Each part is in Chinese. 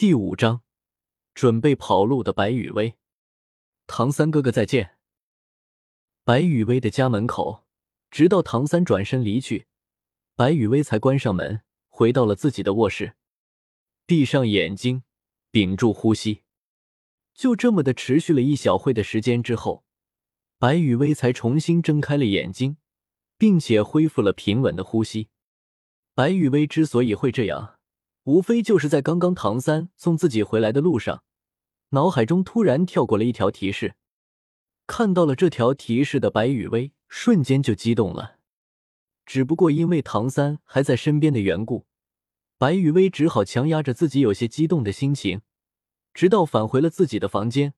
第五章，准备跑路的白雨薇。唐三哥哥再见。白雨薇的家门口，直到唐三转身离去，白雨薇才关上门，回到了自己的卧室，闭上眼睛，屏住呼吸。就这么的持续了一小会的时间之后，白雨薇才重新睁开了眼睛，并且恢复了平稳的呼吸。白雨薇之所以会这样，无非就是在刚刚唐三送自己回来的路上，脑海中突然跳过了一条提示。看到了这条提示的白雨薇瞬间就激动了，只不过因为唐三还在身边的缘故，白雨薇只好强压着自己有些激动的心情，直到返回了自己的房间，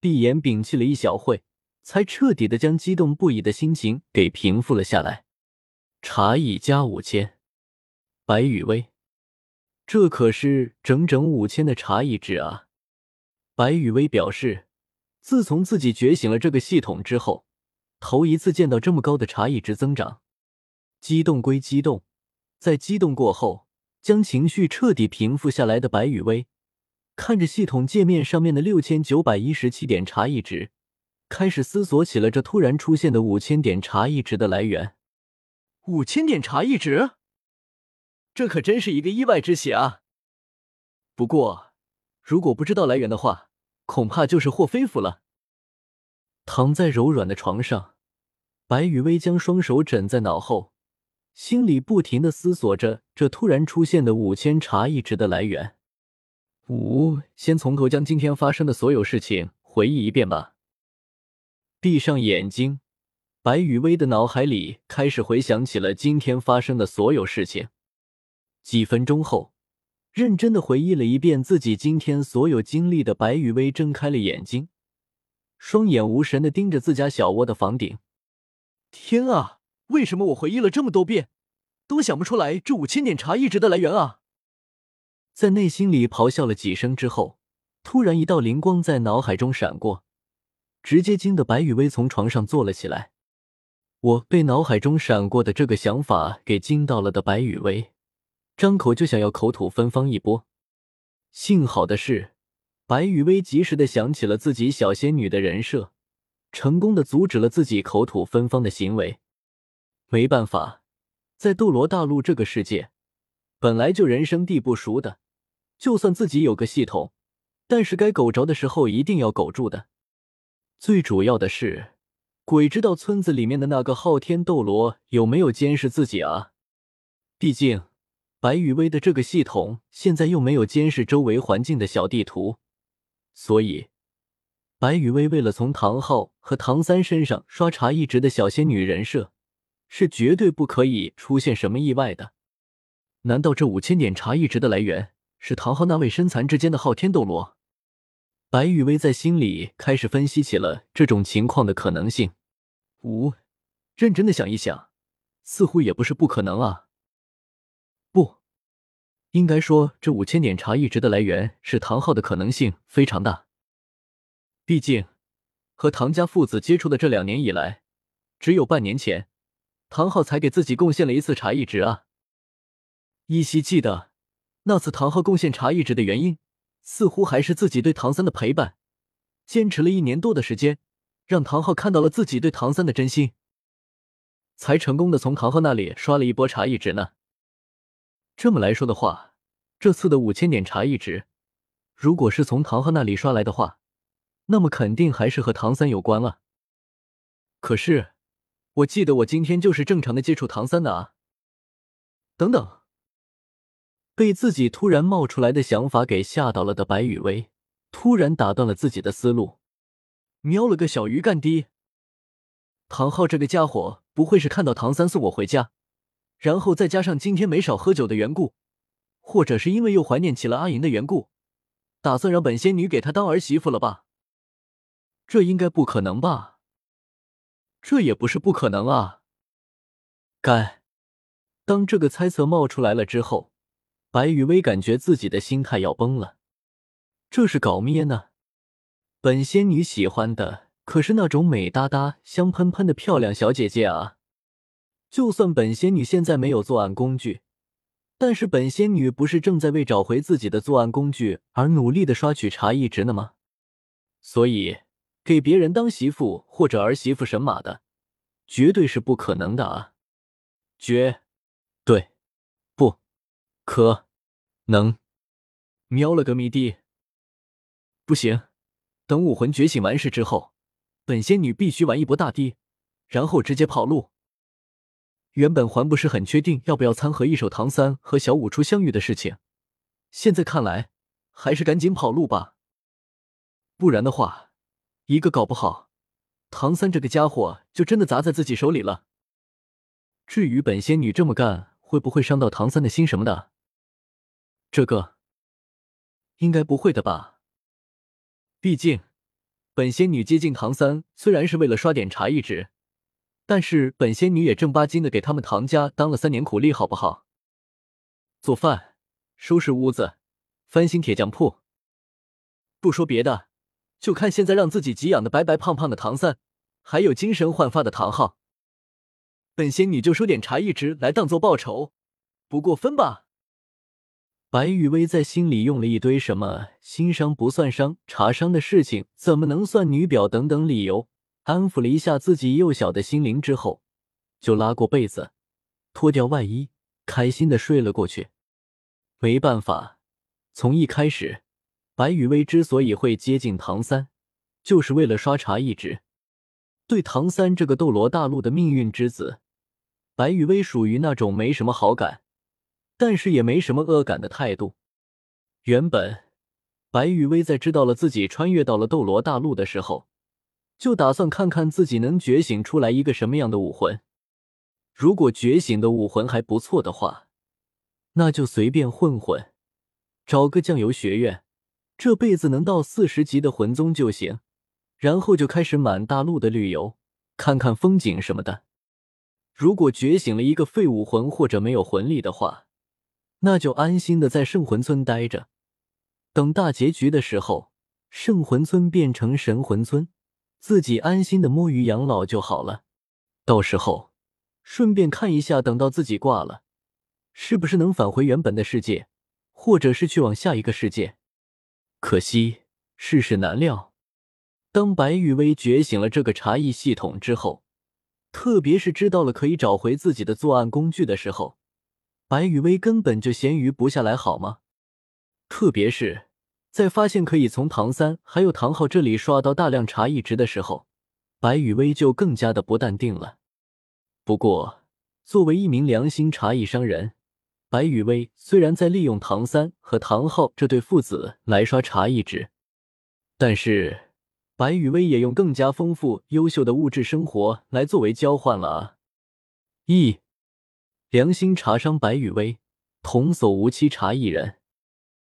闭眼屏气了一小会，才彻底的将激动不已的心情给平复了下来。茶艺加五千，白雨薇，这可是整整五千的茶艺值啊！白雨薇表示。自从自己觉醒了这个系统之后，头一次见到这么高的茶艺值增长。激动归激动，在激动过后，将情绪彻底平复下来的白雨薇，看着系统界面上面的六千九百一十七点茶艺值，开始思索起了这突然出现的五千点茶艺值的来源。五千点茶艺值，这可真是一个意外之喜啊！不过，如果不知道来源的话，恐怕就是霍飞福了。躺在柔软的床上，白雨薇将双手枕在脑后，心里不停的思索着这突然出现的五千茶艺值的来源。五，先从头将今天发生的所有事情回忆一遍吧。闭上眼睛，白雨薇的脑海里开始回想起了今天发生的所有事情。几分钟后。认真的回忆了一遍自己今天所有经历的白雨薇睁开了眼睛，双眼无神的盯着自家小窝的房顶。天啊，为什么我回忆了这么多遍，都想不出来这五千点茶艺值的来源啊！在内心里咆哮了几声之后，突然一道灵光在脑海中闪过，直接惊得白雨薇从床上坐了起来。我被脑海中闪过的这个想法给惊到了的白雨薇。张口就想要口吐芬芳一波，幸好的是，白雨薇及时的想起了自己小仙女的人设，成功的阻止了自己口吐芬芳的行为。没办法，在斗罗大陆这个世界，本来就人生地不熟的，就算自己有个系统，但是该苟着的时候一定要苟住的。最主要的是，鬼知道村子里面的那个昊天斗罗有没有监视自己啊？毕竟。白雨薇的这个系统现在又没有监视周围环境的小地图，所以白雨薇为了从唐昊和唐三身上刷茶艺值的小仙女人设，是绝对不可以出现什么意外的。难道这五千点茶艺值的来源是唐昊那位身残志坚的昊天斗罗？白雨薇在心里开始分析起了这种情况的可能性。五，认真的想一想，似乎也不是不可能啊。应该说这五千点茶艺值的来源是唐昊的可能性非常大。毕竟和唐家父子接触的这两年以来，只有半年前唐昊才给自己贡献了一次茶艺值啊。依稀记得那次唐昊贡献茶艺值的原因，似乎还是自己对唐三的陪伴，坚持了一年多的时间，让唐昊看到了自己对唐三的真心，才成功的从唐昊那里刷了一波茶艺值呢。这么来说的话，这次的五千点茶艺值，如果是从唐昊那里刷来的话，那么肯定还是和唐三有关了。可是，我记得我今天就是正常的接触唐三的啊。等等，被自己突然冒出来的想法给吓到了的白雨薇，突然打断了自己的思路。喵了个小鱼干滴！唐昊这个家伙不会是看到唐三送我回家？然后再加上今天没少喝酒的缘故，或者是因为又怀念起了阿银的缘故，打算让本仙女给他当儿媳妇了吧？这应该不可能吧？这也不是不可能啊！该当这个猜测冒出来了之后，白雨薇感觉自己的心态要崩了。这是搞咩呢？本仙女喜欢的可是那种美哒哒、香喷喷的漂亮小姐姐啊！就算本仙女现在没有作案工具，但是本仙女不是正在为找回自己的作案工具而努力的刷取茶艺值呢吗？所以给别人当媳妇或者儿媳妇神马的，绝对是不可能的啊！绝对不可能！喵了个咪的！不行，等武魂觉醒完事之后，本仙女必须玩一波大的，然后直接跑路。原本还不是很确定要不要参合一手唐三和小五初相遇的事情，现在看来还是赶紧跑路吧，不然的话，一个搞不好，唐三这个家伙就真的砸在自己手里了。至于本仙女这么干会不会伤到唐三的心什么的，这个应该不会的吧？毕竟本仙女接近唐三虽然是为了刷点茶艺值。但是本仙女也正八经的给他们唐家当了三年苦力，好不好？做饭、收拾屋子、翻新铁匠铺。不说别的，就看现在让自己给养的白白胖胖的唐三，还有精神焕发的唐昊，本仙女就收点茶艺值来当做报酬，不过分吧？白雨薇在心里用了一堆什么“心伤不算伤，茶伤的事情怎么能算女表”等等理由。安抚了一下自己幼小的心灵之后，就拉过被子，脱掉外衣，开心的睡了过去。没办法，从一开始，白雨薇之所以会接近唐三，就是为了刷茶一直对唐三这个斗罗大陆的命运之子，白雨薇属于那种没什么好感，但是也没什么恶感的态度。原本，白雨薇在知道了自己穿越到了斗罗大陆的时候。就打算看看自己能觉醒出来一个什么样的武魂。如果觉醒的武魂还不错的话，那就随便混混，找个酱油学院，这辈子能到四十级的魂宗就行。然后就开始满大陆的旅游，看看风景什么的。如果觉醒了一个废武魂或者没有魂力的话，那就安心的在圣魂村待着，等大结局的时候，圣魂村变成神魂村。自己安心的摸鱼养老就好了，到时候顺便看一下，等到自己挂了，是不是能返回原本的世界，或者是去往下一个世界？可惜世事难料，当白羽薇觉醒了这个茶艺系统之后，特别是知道了可以找回自己的作案工具的时候，白羽薇根本就闲鱼不下来，好吗？特别是。在发现可以从唐三还有唐昊这里刷到大量茶艺值的时候，白雨薇就更加的不淡定了。不过，作为一名良心茶艺商人，白雨薇虽然在利用唐三和唐昊这对父子来刷茶艺值，但是白雨薇也用更加丰富、优秀的物质生活来作为交换了啊！一良心茶商白雨薇，童叟无欺茶艺人。